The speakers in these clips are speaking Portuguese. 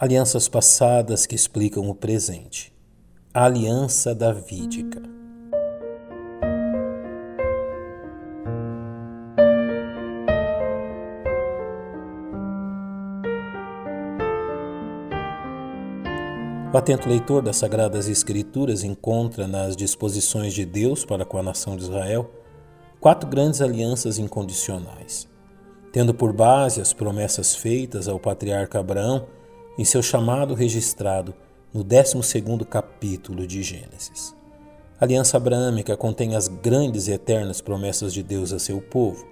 Alianças passadas que explicam o presente. A aliança davídica. O atento leitor das Sagradas Escrituras encontra nas disposições de Deus para com a nação de Israel quatro grandes alianças incondicionais, tendo por base as promessas feitas ao patriarca Abraão em seu chamado registrado no 12 capítulo de Gênesis. A aliança abraâmica contém as grandes e eternas promessas de Deus a seu povo.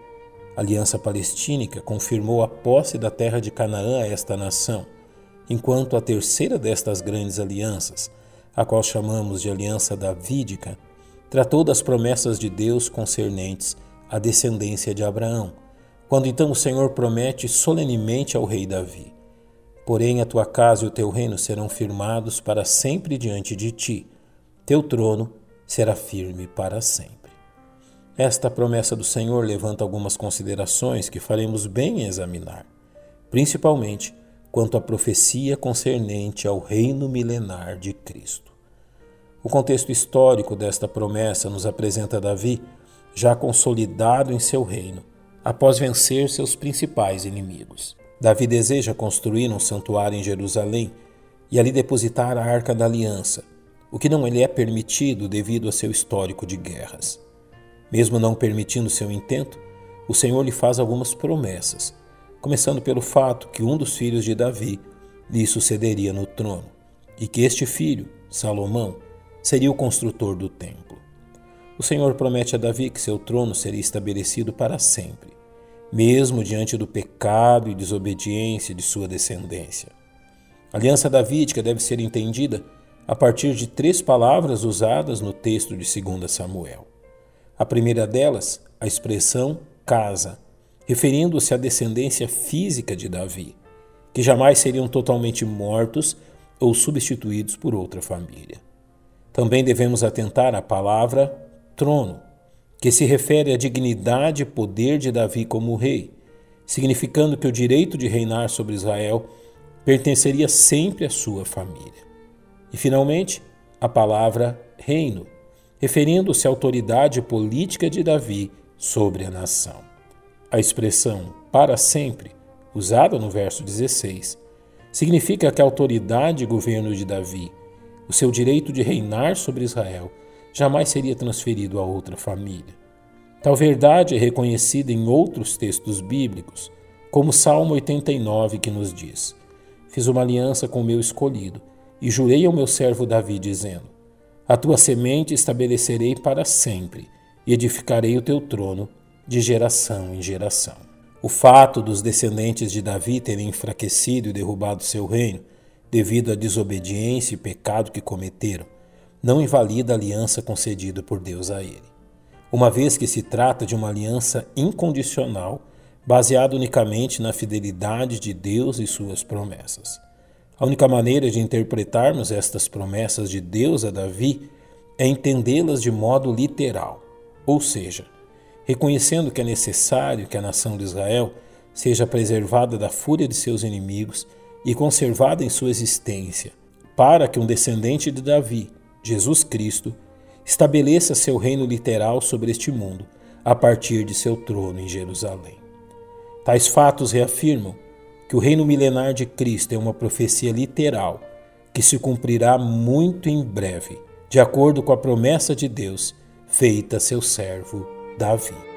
A aliança palestínica confirmou a posse da terra de Canaã a esta nação enquanto a terceira destas grandes alianças, a qual chamamos de Aliança Davídica, tratou das promessas de Deus concernentes à descendência de Abraão, quando então o Senhor promete solenemente ao rei Davi: Porém, a tua casa e o teu reino serão firmados para sempre diante de ti, teu trono será firme para sempre. Esta promessa do Senhor levanta algumas considerações que faremos bem em examinar, principalmente quanto à profecia concernente ao reino milenar de Cristo. O contexto histórico desta promessa nos apresenta Davi já consolidado em seu reino, após vencer seus principais inimigos. Davi deseja construir um santuário em Jerusalém e ali depositar a arca da aliança, o que não lhe é permitido devido a seu histórico de guerras. Mesmo não permitindo seu intento, o Senhor lhe faz algumas promessas começando pelo fato que um dos filhos de Davi lhe sucederia no trono, e que este filho, Salomão, seria o construtor do templo. O Senhor promete a Davi que seu trono seria estabelecido para sempre, mesmo diante do pecado e desobediência de sua descendência. A aliança davídica deve ser entendida a partir de três palavras usadas no texto de 2 Samuel. A primeira delas, a expressão casa, referindo-se à descendência física de Davi, que jamais seriam totalmente mortos ou substituídos por outra família. Também devemos atentar à palavra trono, que se refere à dignidade e poder de Davi como rei, significando que o direito de reinar sobre Israel pertenceria sempre à sua família. E, finalmente, a palavra reino, referindo-se à autoridade política de Davi sobre a nação. A expressão para sempre, usada no verso 16, significa que a autoridade e governo de Davi, o seu direito de reinar sobre Israel, jamais seria transferido a outra família. Tal verdade é reconhecida em outros textos bíblicos, como Salmo 89, que nos diz: Fiz uma aliança com o meu escolhido e jurei ao meu servo Davi, dizendo: A tua semente estabelecerei para sempre e edificarei o teu trono de geração em geração. O fato dos descendentes de Davi terem enfraquecido e derrubado seu reino, devido à desobediência e pecado que cometeram, não invalida a aliança concedida por Deus a ele. Uma vez que se trata de uma aliança incondicional, baseada unicamente na fidelidade de Deus e suas promessas. A única maneira de interpretarmos estas promessas de Deus a Davi é entendê-las de modo literal, ou seja, reconhecendo que é necessário que a nação de Israel seja preservada da fúria de seus inimigos e conservada em sua existência, para que um descendente de Davi, Jesus Cristo, estabeleça seu reino literal sobre este mundo a partir de seu trono em Jerusalém. Tais fatos reafirmam que o reino milenar de Cristo é uma profecia literal que se cumprirá muito em breve, de acordo com a promessa de Deus feita a seu servo Davi.